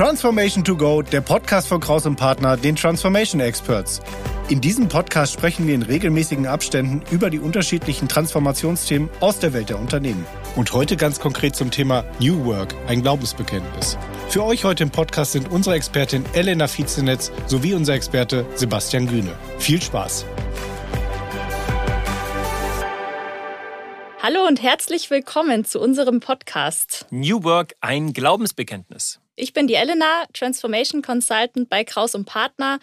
Transformation to Go, der Podcast von Kraus und Partner, den Transformation Experts. In diesem Podcast sprechen wir in regelmäßigen Abständen über die unterschiedlichen Transformationsthemen aus der Welt der Unternehmen. Und heute ganz konkret zum Thema New Work, ein Glaubensbekenntnis. Für euch heute im Podcast sind unsere Expertin Elena Viezenetz sowie unser Experte Sebastian Gühne. Viel Spaß! Hallo und herzlich willkommen zu unserem Podcast. New Work, ein Glaubensbekenntnis. Ich bin die Elena, Transformation Consultant bei Kraus und Partner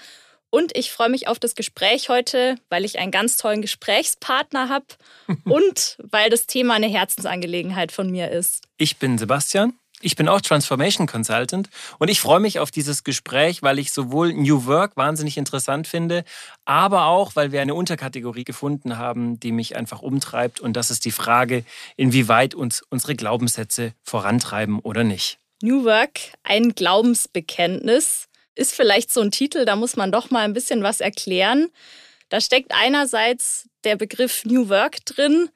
und ich freue mich auf das Gespräch heute, weil ich einen ganz tollen Gesprächspartner habe und weil das Thema eine Herzensangelegenheit von mir ist. Ich bin Sebastian. Ich bin auch Transformation Consultant und ich freue mich auf dieses Gespräch, weil ich sowohl New Work wahnsinnig interessant finde, aber auch, weil wir eine Unterkategorie gefunden haben, die mich einfach umtreibt und das ist die Frage, inwieweit uns unsere Glaubenssätze vorantreiben oder nicht. New Work, ein Glaubensbekenntnis ist vielleicht so ein Titel, da muss man doch mal ein bisschen was erklären. Da steckt einerseits der Begriff New Work drin,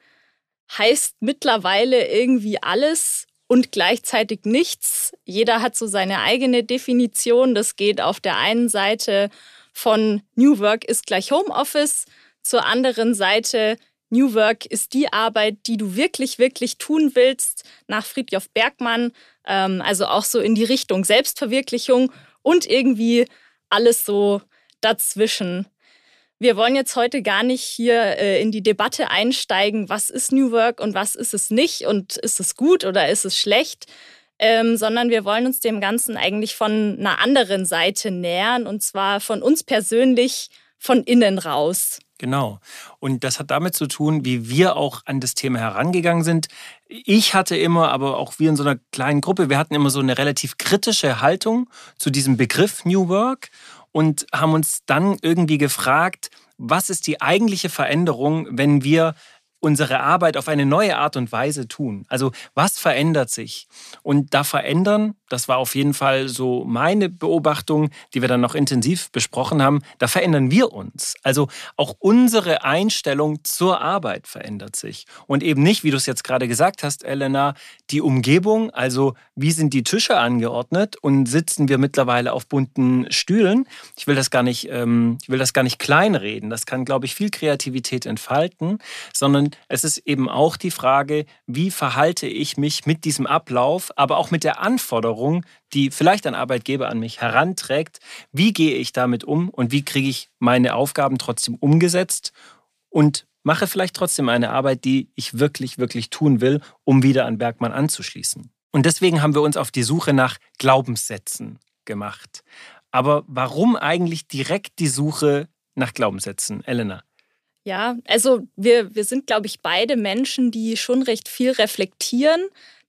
heißt mittlerweile irgendwie alles und gleichzeitig nichts. Jeder hat so seine eigene Definition. Das geht auf der einen Seite von New Work ist gleich Homeoffice, zur anderen Seite New Work ist die Arbeit, die du wirklich, wirklich tun willst, nach Friedjof Bergmann, ähm, also auch so in die Richtung Selbstverwirklichung und irgendwie alles so dazwischen. Wir wollen jetzt heute gar nicht hier äh, in die Debatte einsteigen, was ist New Work und was ist es nicht und ist es gut oder ist es schlecht, ähm, sondern wir wollen uns dem Ganzen eigentlich von einer anderen Seite nähern und zwar von uns persönlich von innen raus. Genau. Und das hat damit zu tun, wie wir auch an das Thema herangegangen sind. Ich hatte immer, aber auch wir in so einer kleinen Gruppe, wir hatten immer so eine relativ kritische Haltung zu diesem Begriff New Work und haben uns dann irgendwie gefragt, was ist die eigentliche Veränderung, wenn wir unsere Arbeit auf eine neue Art und Weise tun. Also was verändert sich? Und da verändern, das war auf jeden Fall so meine Beobachtung, die wir dann noch intensiv besprochen haben, da verändern wir uns. Also auch unsere Einstellung zur Arbeit verändert sich. Und eben nicht, wie du es jetzt gerade gesagt hast, Elena, die Umgebung, also wie sind die Tische angeordnet und sitzen wir mittlerweile auf bunten Stühlen. Ich will das gar nicht, ähm, ich will das gar nicht kleinreden. Das kann, glaube ich, viel Kreativität entfalten, sondern es ist eben auch die Frage, wie verhalte ich mich mit diesem Ablauf, aber auch mit der Anforderung, die vielleicht ein Arbeitgeber an mich heranträgt. Wie gehe ich damit um und wie kriege ich meine Aufgaben trotzdem umgesetzt und mache vielleicht trotzdem eine Arbeit, die ich wirklich, wirklich tun will, um wieder an Bergmann anzuschließen. Und deswegen haben wir uns auf die Suche nach Glaubenssätzen gemacht. Aber warum eigentlich direkt die Suche nach Glaubenssätzen, Elena? Ja, also wir, wir sind, glaube ich, beide Menschen, die schon recht viel reflektieren.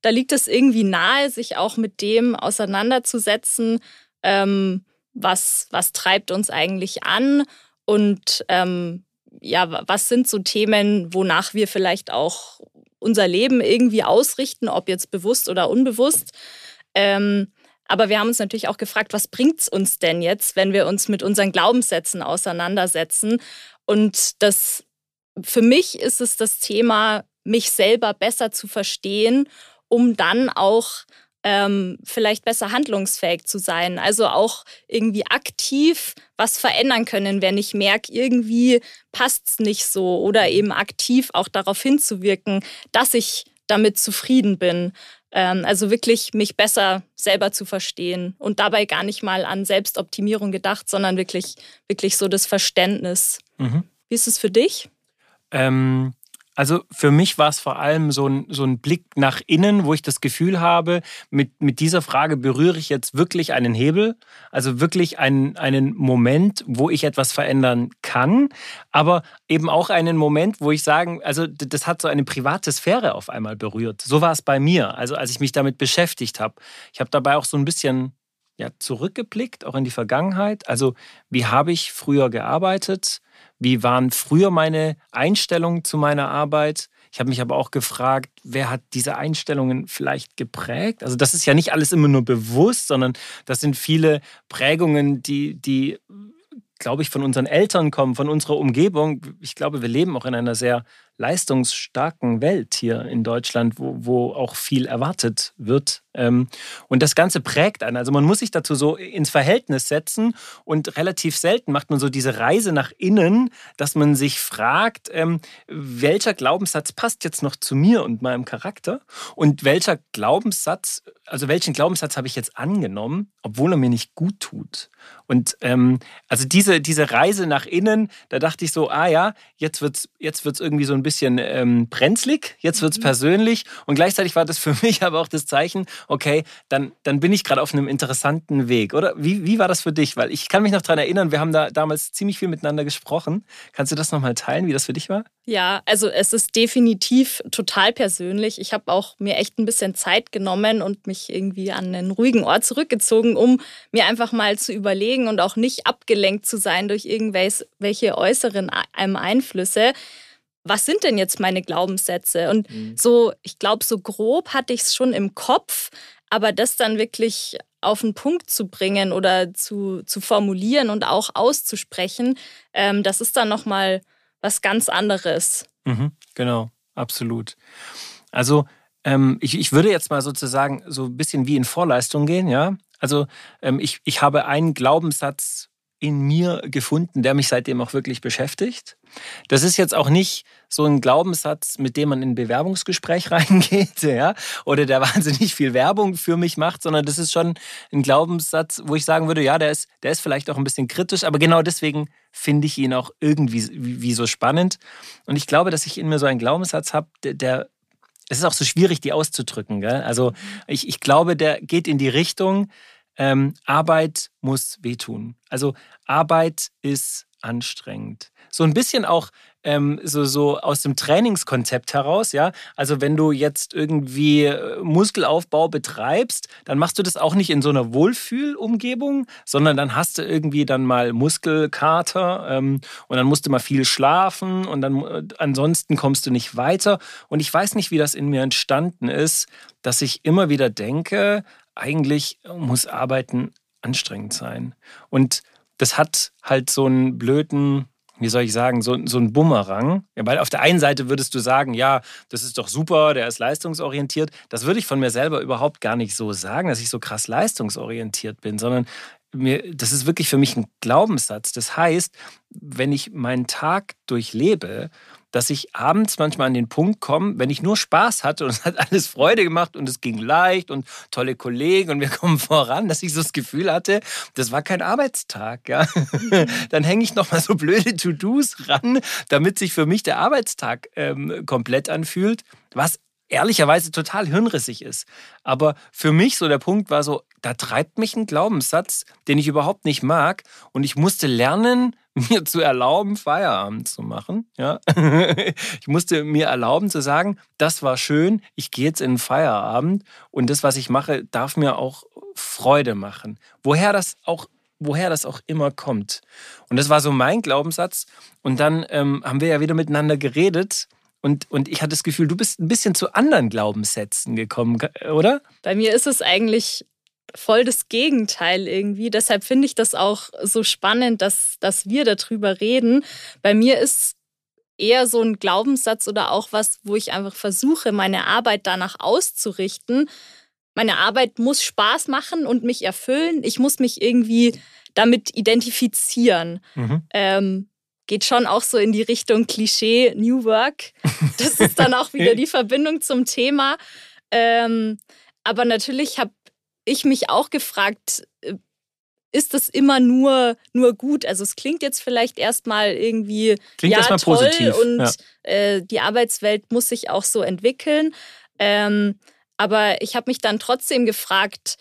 Da liegt es irgendwie nahe, sich auch mit dem auseinanderzusetzen, ähm, was, was treibt uns eigentlich an und ähm, ja, was sind so Themen, wonach wir vielleicht auch unser Leben irgendwie ausrichten, ob jetzt bewusst oder unbewusst. Ähm, aber wir haben uns natürlich auch gefragt, was bringt es uns denn jetzt, wenn wir uns mit unseren Glaubenssätzen auseinandersetzen? Und das für mich ist es das Thema, mich selber besser zu verstehen, um dann auch ähm, vielleicht besser handlungsfähig zu sein. Also auch irgendwie aktiv was verändern können, wenn ich merke, irgendwie passt es nicht so oder eben aktiv auch darauf hinzuwirken, dass ich damit zufrieden bin. Ähm, also wirklich mich besser selber zu verstehen und dabei gar nicht mal an Selbstoptimierung gedacht, sondern wirklich, wirklich so das Verständnis. Mhm. Wie ist es für dich? Ähm, also für mich war es vor allem so ein, so ein Blick nach innen, wo ich das Gefühl habe, mit, mit dieser Frage berühre ich jetzt wirklich einen Hebel, also wirklich einen, einen Moment, wo ich etwas verändern kann, aber eben auch einen Moment, wo ich sagen, also das hat so eine private Sphäre auf einmal berührt. So war es bei mir, also als ich mich damit beschäftigt habe. Ich habe dabei auch so ein bisschen ja, zurückgeblickt, auch in die Vergangenheit. Also wie habe ich früher gearbeitet? Wie waren früher meine Einstellungen zu meiner Arbeit? Ich habe mich aber auch gefragt, wer hat diese Einstellungen vielleicht geprägt? Also das ist ja nicht alles immer nur bewusst, sondern das sind viele Prägungen, die, die glaube ich, von unseren Eltern kommen, von unserer Umgebung. Ich glaube, wir leben auch in einer sehr leistungsstarken Welt hier in Deutschland, wo, wo auch viel erwartet wird. Ähm, und das Ganze prägt einen. Also man muss sich dazu so ins Verhältnis setzen und relativ selten macht man so diese Reise nach innen, dass man sich fragt, ähm, welcher Glaubenssatz passt jetzt noch zu mir und meinem Charakter und welcher Glaubenssatz, also welchen Glaubenssatz habe ich jetzt angenommen, obwohl er mir nicht gut tut. Und ähm, also diese, diese Reise nach innen, da dachte ich so, ah ja, jetzt wird es jetzt wird's irgendwie so ein bisschen ähm, brenzlig, jetzt wird es mhm. persönlich. Und gleichzeitig war das für mich aber auch das Zeichen, okay, dann, dann bin ich gerade auf einem interessanten Weg. Oder wie, wie war das für dich? Weil ich kann mich noch daran erinnern, wir haben da damals ziemlich viel miteinander gesprochen. Kannst du das nochmal teilen, wie das für dich war? Ja, also es ist definitiv total persönlich. Ich habe auch mir echt ein bisschen Zeit genommen und mich irgendwie an einen ruhigen Ort zurückgezogen, um mir einfach mal zu überlegen und auch nicht abgelenkt zu sein durch irgendwelche äußeren Einflüsse. Was sind denn jetzt meine Glaubenssätze? Und mhm. so, ich glaube, so grob hatte ich es schon im Kopf, aber das dann wirklich auf den Punkt zu bringen oder zu, zu formulieren und auch auszusprechen, ähm, das ist dann nochmal was ganz anderes. Mhm, genau, absolut. Also ähm, ich, ich würde jetzt mal sozusagen so ein bisschen wie in Vorleistung gehen, ja. Also ähm, ich, ich habe einen Glaubenssatz in mir gefunden, der mich seitdem auch wirklich beschäftigt. Das ist jetzt auch nicht so ein Glaubenssatz, mit dem man in ein Bewerbungsgespräch reingeht, ja, oder der wahnsinnig viel Werbung für mich macht, sondern das ist schon ein Glaubenssatz, wo ich sagen würde, ja, der ist, der ist vielleicht auch ein bisschen kritisch, aber genau deswegen finde ich ihn auch irgendwie wie, so spannend. Und ich glaube, dass ich in mir so einen Glaubenssatz habe, der, der es ist auch so schwierig, die auszudrücken. Gell? Also ich, ich glaube, der geht in die Richtung, ähm, Arbeit muss wehtun. Also Arbeit ist anstrengend. So ein bisschen auch ähm, so, so aus dem Trainingskonzept heraus, ja. Also wenn du jetzt irgendwie äh, Muskelaufbau betreibst, dann machst du das auch nicht in so einer Wohlfühlumgebung, sondern dann hast du irgendwie dann mal Muskelkater ähm, und dann musst du mal viel schlafen und dann äh, ansonsten kommst du nicht weiter. Und ich weiß nicht, wie das in mir entstanden ist, dass ich immer wieder denke, eigentlich muss Arbeiten anstrengend sein. Und das hat halt so einen blöden, wie soll ich sagen, so, so einen Bumerang. Ja, weil auf der einen Seite würdest du sagen, ja, das ist doch super, der ist leistungsorientiert. Das würde ich von mir selber überhaupt gar nicht so sagen, dass ich so krass leistungsorientiert bin, sondern mir, das ist wirklich für mich ein Glaubenssatz. Das heißt, wenn ich meinen Tag durchlebe dass ich abends manchmal an den Punkt komme, wenn ich nur Spaß hatte und es hat alles Freude gemacht und es ging leicht und tolle Kollegen und wir kommen voran, dass ich so das Gefühl hatte, das war kein Arbeitstag. Ja? Dann hänge ich nochmal so blöde To-Dos ran, damit sich für mich der Arbeitstag ähm, komplett anfühlt, was ehrlicherweise total hirnrissig ist. Aber für mich so der Punkt war so, da treibt mich ein Glaubenssatz, den ich überhaupt nicht mag und ich musste lernen, mir zu erlauben, Feierabend zu machen. Ja? Ich musste mir erlauben zu sagen, das war schön, ich gehe jetzt in den Feierabend und das, was ich mache, darf mir auch Freude machen. Woher das auch woher das auch immer kommt. Und das war so mein Glaubenssatz. Und dann ähm, haben wir ja wieder miteinander geredet. Und, und ich hatte das Gefühl, du bist ein bisschen zu anderen Glaubenssätzen gekommen, oder? Bei mir ist es eigentlich voll das Gegenteil irgendwie. Deshalb finde ich das auch so spannend, dass, dass wir darüber reden. Bei mir ist eher so ein Glaubenssatz oder auch was, wo ich einfach versuche, meine Arbeit danach auszurichten. Meine Arbeit muss Spaß machen und mich erfüllen. Ich muss mich irgendwie damit identifizieren. Mhm. Ähm, geht schon auch so in die Richtung Klischee New Work. Das ist dann auch wieder die Verbindung zum Thema. Ähm, aber natürlich habe ich mich auch gefragt, äh, ist das immer nur, nur gut? Also es klingt jetzt vielleicht erstmal irgendwie klingt ja, erstmal toll positiv. und ja. äh, die Arbeitswelt muss sich auch so entwickeln. Ähm, aber ich habe mich dann trotzdem gefragt,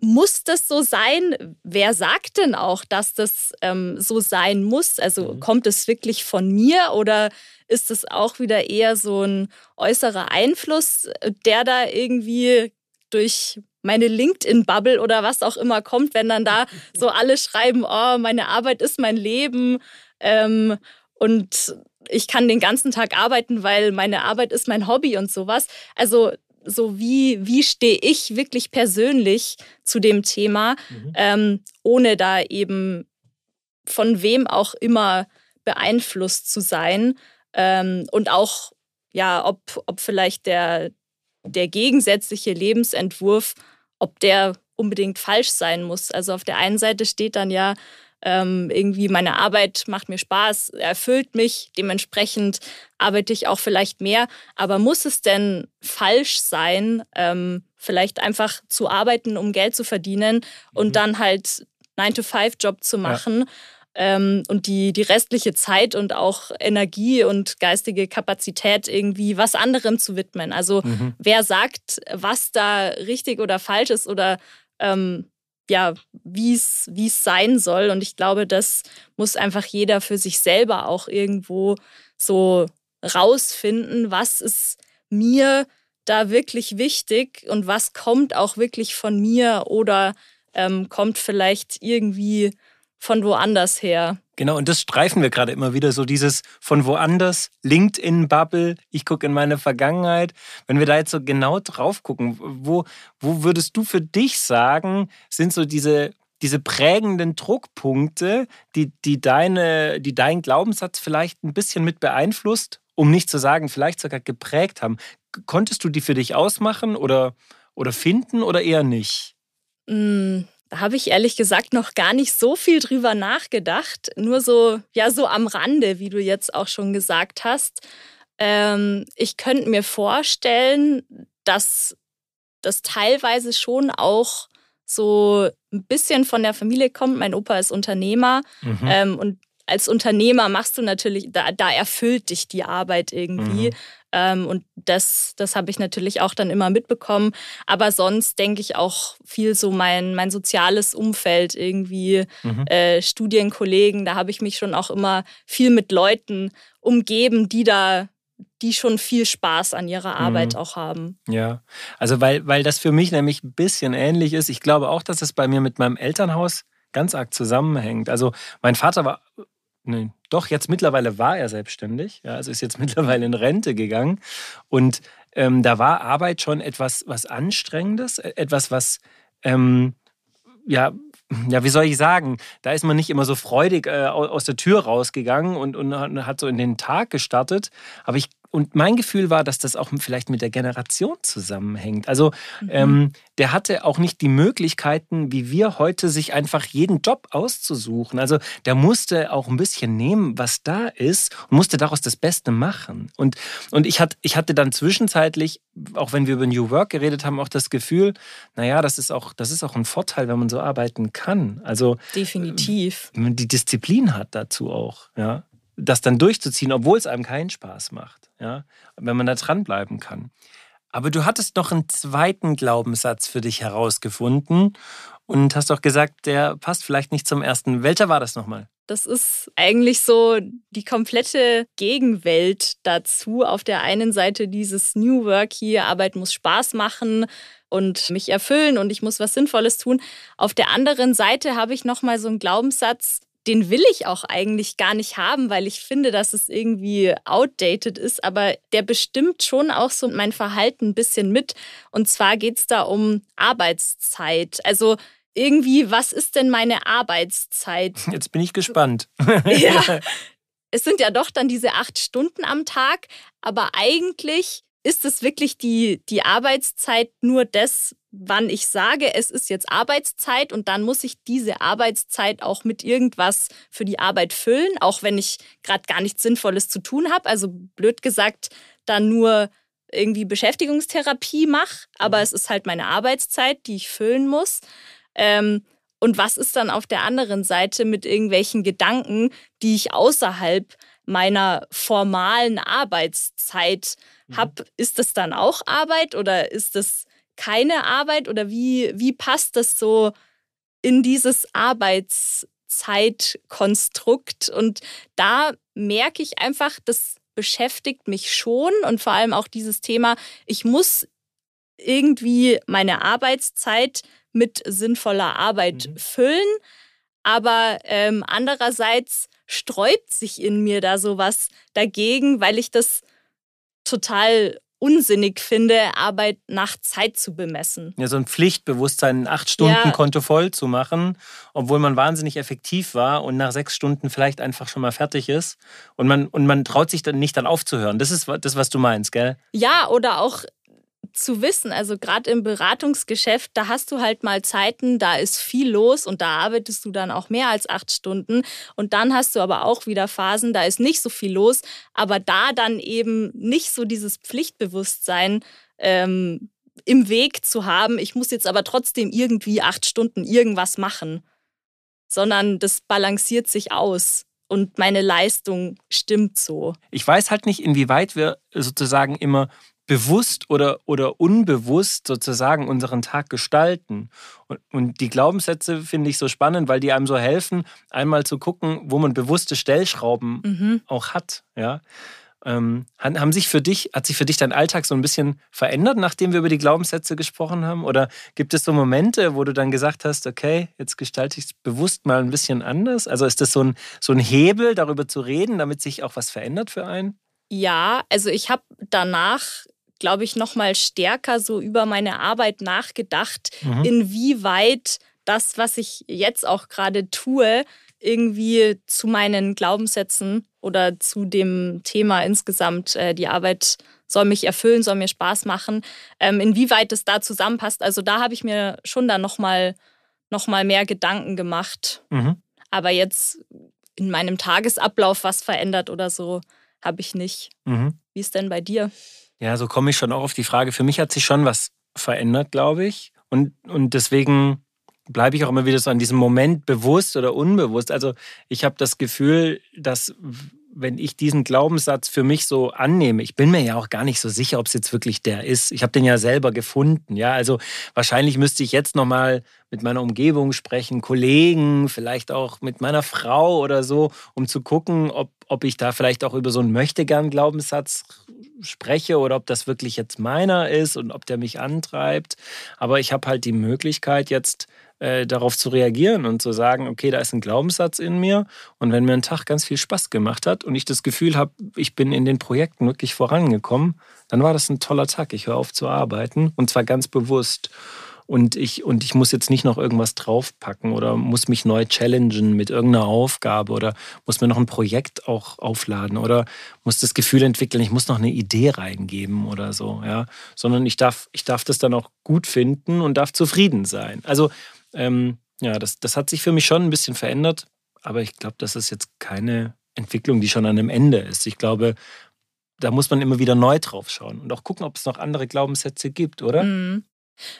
muss das so sein? Wer sagt denn auch, dass das ähm, so sein muss? Also mhm. kommt es wirklich von mir oder ist es auch wieder eher so ein äußerer Einfluss, äh, der da irgendwie durch meine LinkedIn-Bubble oder was auch immer kommt, wenn dann da so alle schreiben, oh, meine Arbeit ist mein Leben ähm, und ich kann den ganzen Tag arbeiten, weil meine Arbeit ist mein Hobby und sowas. Also so wie, wie stehe ich wirklich persönlich zu dem Thema, mhm. ähm, ohne da eben von wem auch immer beeinflusst zu sein. Ähm, und auch, ja, ob, ob vielleicht der, der gegensätzliche Lebensentwurf, ob der unbedingt falsch sein muss. Also auf der einen Seite steht dann ja, ähm, irgendwie meine Arbeit macht mir Spaß, erfüllt mich, dementsprechend arbeite ich auch vielleicht mehr. Aber muss es denn falsch sein, ähm, vielleicht einfach zu arbeiten, um Geld zu verdienen und mhm. dann halt 9-to-5-Job zu machen? Ja. Ähm, und die, die restliche Zeit und auch Energie und geistige Kapazität irgendwie was anderem zu widmen. Also mhm. wer sagt, was da richtig oder falsch ist oder ähm, ja, wie es sein soll. Und ich glaube, das muss einfach jeder für sich selber auch irgendwo so rausfinden, was ist mir da wirklich wichtig und was kommt auch wirklich von mir oder ähm, kommt vielleicht irgendwie von woanders her. Genau, und das streifen wir gerade immer wieder, so dieses von woanders, LinkedIn-Bubble, ich gucke in meine Vergangenheit. Wenn wir da jetzt so genau drauf gucken, wo, wo würdest du für dich sagen, sind so diese, diese prägenden Druckpunkte, die, die, deine, die deinen Glaubenssatz vielleicht ein bisschen mit beeinflusst, um nicht zu sagen, vielleicht sogar geprägt haben? Konntest du die für dich ausmachen oder, oder finden oder eher nicht? Mm da habe ich ehrlich gesagt noch gar nicht so viel drüber nachgedacht. Nur so, ja, so am Rande, wie du jetzt auch schon gesagt hast. Ähm, ich könnte mir vorstellen, dass das teilweise schon auch so ein bisschen von der Familie kommt. Mein Opa ist Unternehmer mhm. ähm, und als Unternehmer machst du natürlich, da, da erfüllt dich die Arbeit irgendwie. Mhm. Ähm, und das, das habe ich natürlich auch dann immer mitbekommen. Aber sonst denke ich auch viel so mein, mein soziales Umfeld, irgendwie mhm. äh, Studienkollegen, da habe ich mich schon auch immer viel mit Leuten umgeben, die da die schon viel Spaß an ihrer Arbeit mhm. auch haben. Ja, also weil, weil das für mich nämlich ein bisschen ähnlich ist. Ich glaube auch, dass es bei mir mit meinem Elternhaus ganz arg zusammenhängt. Also mein Vater war nee, doch, jetzt mittlerweile war er selbstständig. Ja, also ist jetzt mittlerweile in Rente gegangen. Und ähm, da war Arbeit schon etwas was Anstrengendes, e-, etwas, was, ähm, ja, ja, wie soll ich sagen, da ist man nicht immer so freudig äh, aus der Tür rausgegangen und, und hat so in den Tag gestartet. Aber ich und mein Gefühl war, dass das auch vielleicht mit der Generation zusammenhängt. Also mhm. ähm, der hatte auch nicht die Möglichkeiten, wie wir heute, sich einfach jeden Job auszusuchen. Also der musste auch ein bisschen nehmen, was da ist und musste daraus das Beste machen. Und, und ich, hat, ich hatte dann zwischenzeitlich, auch wenn wir über New Work geredet haben, auch das Gefühl, naja, das ist auch, das ist auch ein Vorteil, wenn man so arbeiten kann. Also definitiv. Wenn man die Disziplin hat dazu auch, ja das dann durchzuziehen, obwohl es einem keinen Spaß macht, ja, wenn man da dranbleiben kann. Aber du hattest noch einen zweiten Glaubenssatz für dich herausgefunden und hast auch gesagt, der passt vielleicht nicht zum ersten. Welcher war das nochmal? Das ist eigentlich so die komplette Gegenwelt dazu. Auf der einen Seite dieses New Work hier, Arbeit muss Spaß machen und mich erfüllen und ich muss was Sinnvolles tun. Auf der anderen Seite habe ich nochmal so einen Glaubenssatz, den will ich auch eigentlich gar nicht haben, weil ich finde, dass es irgendwie outdated ist. Aber der bestimmt schon auch so mein Verhalten ein bisschen mit. Und zwar geht es da um Arbeitszeit. Also irgendwie, was ist denn meine Arbeitszeit? Jetzt bin ich gespannt. ja. Es sind ja doch dann diese acht Stunden am Tag, aber eigentlich ist es wirklich die, die Arbeitszeit nur das, wann ich sage, es ist jetzt Arbeitszeit und dann muss ich diese Arbeitszeit auch mit irgendwas für die Arbeit füllen, auch wenn ich gerade gar nichts Sinnvolles zu tun habe. Also blöd gesagt, dann nur irgendwie Beschäftigungstherapie mache, aber mhm. es ist halt meine Arbeitszeit, die ich füllen muss. Ähm, und was ist dann auf der anderen Seite mit irgendwelchen Gedanken, die ich außerhalb meiner formalen Arbeitszeit mhm. habe? Ist das dann auch Arbeit oder ist das keine Arbeit oder wie, wie passt das so in dieses Arbeitszeitkonstrukt? Und da merke ich einfach, das beschäftigt mich schon und vor allem auch dieses Thema, ich muss irgendwie meine Arbeitszeit mit sinnvoller Arbeit mhm. füllen, aber ähm, andererseits sträubt sich in mir da sowas dagegen, weil ich das total unsinnig finde, Arbeit nach Zeit zu bemessen. Ja, so ein Pflichtbewusstsein, ein acht Stunden ja. Konto voll zu machen, obwohl man wahnsinnig effektiv war und nach sechs Stunden vielleicht einfach schon mal fertig ist. Und man, und man traut sich dann nicht dann aufzuhören. Das ist das, was du meinst, gell? Ja, oder auch zu wissen, also gerade im Beratungsgeschäft, da hast du halt mal Zeiten, da ist viel los und da arbeitest du dann auch mehr als acht Stunden. Und dann hast du aber auch wieder Phasen, da ist nicht so viel los, aber da dann eben nicht so dieses Pflichtbewusstsein ähm, im Weg zu haben, ich muss jetzt aber trotzdem irgendwie acht Stunden irgendwas machen, sondern das balanciert sich aus und meine Leistung stimmt so. Ich weiß halt nicht, inwieweit wir sozusagen immer bewusst oder, oder unbewusst sozusagen unseren Tag gestalten. Und, und die Glaubenssätze finde ich so spannend, weil die einem so helfen, einmal zu gucken, wo man bewusste Stellschrauben mhm. auch hat. Ja? Ähm, haben sich für dich, hat sich für dich dein Alltag so ein bisschen verändert, nachdem wir über die Glaubenssätze gesprochen haben? Oder gibt es so Momente, wo du dann gesagt hast, okay, jetzt gestalte ich es bewusst mal ein bisschen anders? Also ist das so ein, so ein Hebel, darüber zu reden, damit sich auch was verändert für einen? Ja, also ich habe danach glaube ich, noch mal stärker so über meine Arbeit nachgedacht, mhm. inwieweit das, was ich jetzt auch gerade tue, irgendwie zu meinen Glaubenssätzen oder zu dem Thema insgesamt, äh, die Arbeit soll mich erfüllen, soll mir Spaß machen, ähm, inwieweit es da zusammenpasst. Also da habe ich mir schon dann nochmal noch mal mehr Gedanken gemacht. Mhm. Aber jetzt in meinem Tagesablauf was verändert oder so, habe ich nicht. Mhm. Wie ist denn bei dir? Ja, so komme ich schon auch auf die Frage. Für mich hat sich schon was verändert, glaube ich. Und, und deswegen bleibe ich auch immer wieder so an diesem Moment bewusst oder unbewusst. Also ich habe das Gefühl, dass wenn ich diesen Glaubenssatz für mich so annehme, ich bin mir ja auch gar nicht so sicher, ob es jetzt wirklich der ist. Ich habe den ja selber gefunden, ja. Also wahrscheinlich müsste ich jetzt noch mal mit meiner Umgebung sprechen, Kollegen, vielleicht auch mit meiner Frau oder so, um zu gucken, ob, ob ich da vielleicht auch über so einen Möchtegern-Glaubenssatz spreche oder ob das wirklich jetzt meiner ist und ob der mich antreibt. Aber ich habe halt die Möglichkeit jetzt äh, darauf zu reagieren und zu sagen, okay, da ist ein Glaubenssatz in mir und wenn mir ein Tag ganz viel Spaß gemacht hat und ich das Gefühl habe, ich bin in den Projekten wirklich vorangekommen, dann war das ein toller Tag. Ich höre auf zu arbeiten und zwar ganz bewusst und ich, und ich muss jetzt nicht noch irgendwas draufpacken oder muss mich neu challengen mit irgendeiner Aufgabe oder muss mir noch ein Projekt auch aufladen oder muss das Gefühl entwickeln, ich muss noch eine Idee reingeben oder so, ja. Sondern ich darf, ich darf das dann auch gut finden und darf zufrieden sein. Also, ähm, ja, das, das hat sich für mich schon ein bisschen verändert, aber ich glaube, das ist jetzt keine Entwicklung, die schon an einem Ende ist. Ich glaube, da muss man immer wieder neu drauf schauen und auch gucken, ob es noch andere Glaubenssätze gibt, oder? Mhm.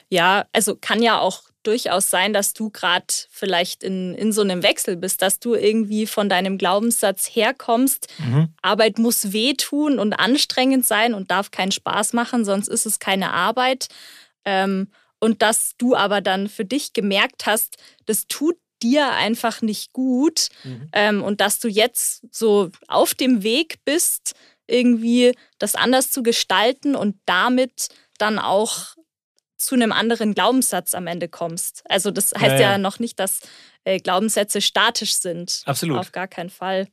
Ja, also kann ja auch durchaus sein, dass du gerade vielleicht in, in so einem Wechsel bist, dass du irgendwie von deinem Glaubenssatz herkommst, mhm. Arbeit muss wehtun und anstrengend sein und darf keinen Spaß machen, sonst ist es keine Arbeit. Ähm, und dass du aber dann für dich gemerkt hast, das tut dir einfach nicht gut mhm. ähm, und dass du jetzt so auf dem Weg bist, irgendwie das anders zu gestalten und damit dann auch zu einem anderen Glaubenssatz am Ende kommst. Also das heißt ja, ja. ja noch nicht, dass äh, Glaubenssätze statisch sind. Absolut. Auf gar keinen Fall.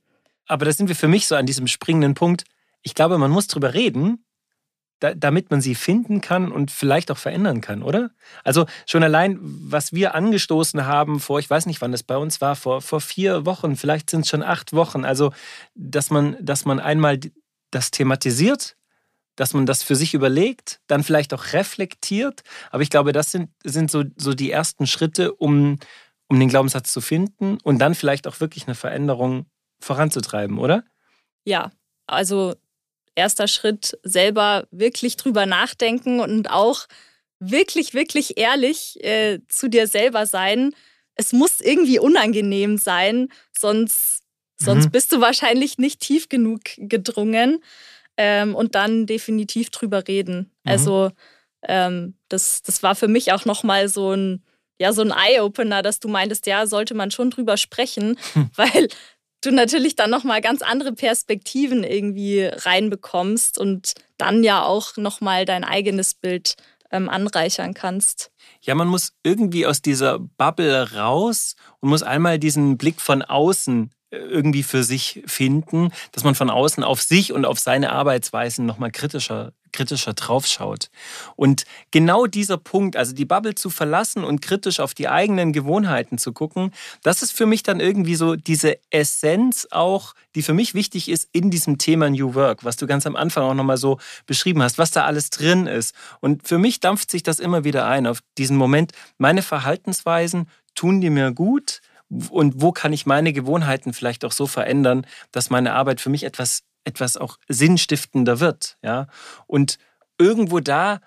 Aber da sind wir für mich so an diesem springenden Punkt. Ich glaube, man muss drüber reden, da, damit man sie finden kann und vielleicht auch verändern kann, oder? Also schon allein, was wir angestoßen haben vor, ich weiß nicht, wann das bei uns war, vor, vor vier Wochen, vielleicht sind es schon acht Wochen. Also, dass man, dass man einmal das thematisiert, dass man das für sich überlegt, dann vielleicht auch reflektiert. Aber ich glaube, das sind, sind so, so die ersten Schritte, um, um den Glaubenssatz zu finden und dann vielleicht auch wirklich eine Veränderung voranzutreiben, oder? Ja, also erster Schritt, selber wirklich drüber nachdenken und auch wirklich, wirklich ehrlich äh, zu dir selber sein. Es muss irgendwie unangenehm sein, sonst, sonst mhm. bist du wahrscheinlich nicht tief genug gedrungen ähm, und dann definitiv drüber reden. Mhm. Also ähm, das, das war für mich auch nochmal so ein, ja, so ein Eye-Opener, dass du meintest, ja, sollte man schon drüber sprechen, hm. weil du natürlich dann nochmal ganz andere Perspektiven irgendwie reinbekommst und dann ja auch nochmal dein eigenes Bild ähm, anreichern kannst. Ja, man muss irgendwie aus dieser Bubble raus und muss einmal diesen Blick von außen irgendwie für sich finden, dass man von außen auf sich und auf seine Arbeitsweisen nochmal kritischer, kritischer draufschaut. Und genau dieser Punkt, also die Bubble zu verlassen und kritisch auf die eigenen Gewohnheiten zu gucken, das ist für mich dann irgendwie so diese Essenz auch, die für mich wichtig ist in diesem Thema New Work, was du ganz am Anfang auch nochmal so beschrieben hast, was da alles drin ist. Und für mich dampft sich das immer wieder ein auf diesen Moment, meine Verhaltensweisen tun die mir gut und wo kann ich meine Gewohnheiten vielleicht auch so verändern, dass meine Arbeit für mich etwas, etwas auch sinnstiftender wird. Ja? Und irgendwo da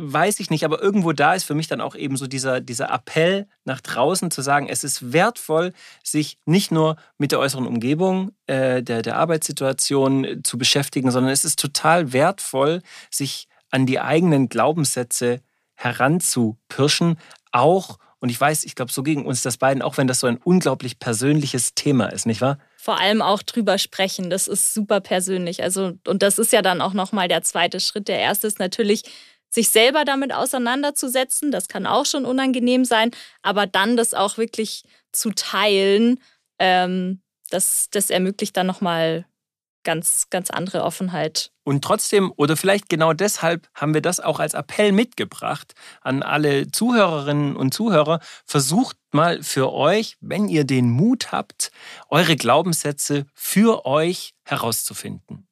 weiß ich nicht, aber irgendwo da ist für mich dann auch eben so dieser, dieser Appell nach draußen zu sagen, es ist wertvoll, sich nicht nur mit der äußeren Umgebung, äh, der, der Arbeitssituation zu beschäftigen, sondern es ist total wertvoll, sich an die eigenen Glaubenssätze heranzupirschen, auch und ich weiß, ich glaube, so gegen uns das beiden, auch wenn das so ein unglaublich persönliches Thema ist, nicht wahr? Vor allem auch drüber sprechen, das ist super persönlich. Also, und das ist ja dann auch nochmal der zweite Schritt. Der erste ist natürlich, sich selber damit auseinanderzusetzen. Das kann auch schon unangenehm sein, aber dann das auch wirklich zu teilen, ähm, das, das ermöglicht dann nochmal ganz, ganz andere Offenheit. Und trotzdem, oder vielleicht genau deshalb, haben wir das auch als Appell mitgebracht an alle Zuhörerinnen und Zuhörer. Versucht mal für euch, wenn ihr den Mut habt, eure Glaubenssätze für euch herauszufinden.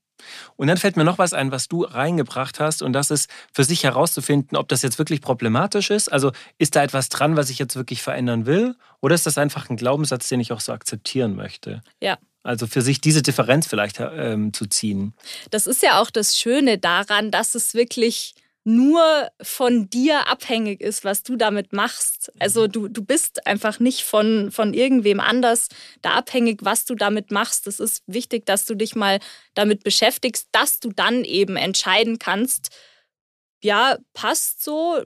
Und dann fällt mir noch was ein, was du reingebracht hast, und das ist für sich herauszufinden, ob das jetzt wirklich problematisch ist. Also ist da etwas dran, was ich jetzt wirklich verändern will, oder ist das einfach ein Glaubenssatz, den ich auch so akzeptieren möchte? Ja, also für sich diese Differenz vielleicht ähm, zu ziehen. Das ist ja auch das Schöne daran, dass es wirklich nur von dir abhängig ist, was du damit machst. Also mhm. du, du bist einfach nicht von, von irgendwem anders da abhängig, was du damit machst. Es ist wichtig, dass du dich mal damit beschäftigst, dass du dann eben entscheiden kannst, ja, passt so,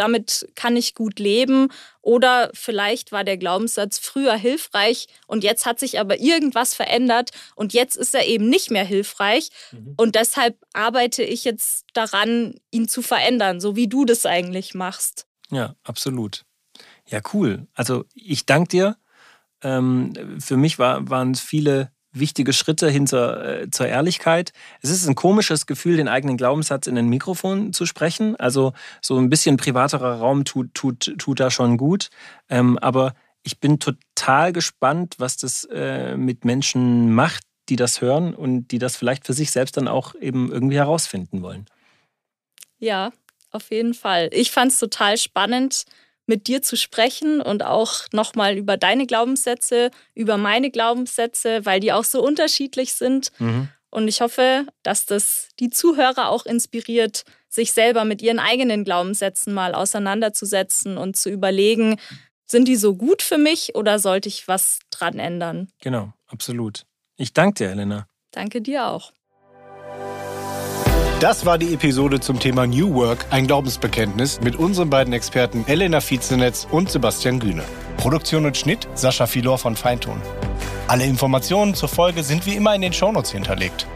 damit kann ich gut leben. Oder vielleicht war der Glaubenssatz früher hilfreich und jetzt hat sich aber irgendwas verändert und jetzt ist er eben nicht mehr hilfreich. Mhm. Und deshalb arbeite ich jetzt daran, ihn zu verändern, so wie du das eigentlich machst. Ja, absolut. Ja, cool. Also ich danke dir. Ähm, für mich war, waren viele wichtige Schritte hin zur, äh, zur Ehrlichkeit. Es ist ein komisches Gefühl, den eigenen Glaubenssatz in ein Mikrofon zu sprechen. Also so ein bisschen privaterer Raum tut, tut, tut da schon gut. Ähm, aber ich bin total gespannt, was das äh, mit Menschen macht, die das hören und die das vielleicht für sich selbst dann auch eben irgendwie herausfinden wollen. Ja, auf jeden Fall. Ich fand es total spannend, mit dir zu sprechen und auch nochmal über deine Glaubenssätze, über meine Glaubenssätze, weil die auch so unterschiedlich sind. Mhm. Und ich hoffe, dass das die Zuhörer auch inspiriert, sich selber mit ihren eigenen Glaubenssätzen mal auseinanderzusetzen und zu überlegen, sind die so gut für mich oder sollte ich was dran ändern? Genau, absolut. Ich danke dir, Elena. Danke dir auch. Das war die Episode zum Thema New Work, ein Glaubensbekenntnis mit unseren beiden Experten Elena Viezenetz und Sebastian Gühne. Produktion und Schnitt Sascha Filor von Feintun. Alle Informationen zur Folge sind wie immer in den Shownotes hinterlegt.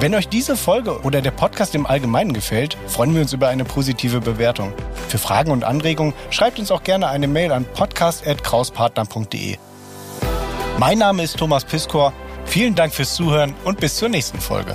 Wenn euch diese Folge oder der Podcast im Allgemeinen gefällt, freuen wir uns über eine positive Bewertung. Für Fragen und Anregungen schreibt uns auch gerne eine Mail an podcast.krauspartner.de. Mein Name ist Thomas Piskor. Vielen Dank fürs Zuhören und bis zur nächsten Folge.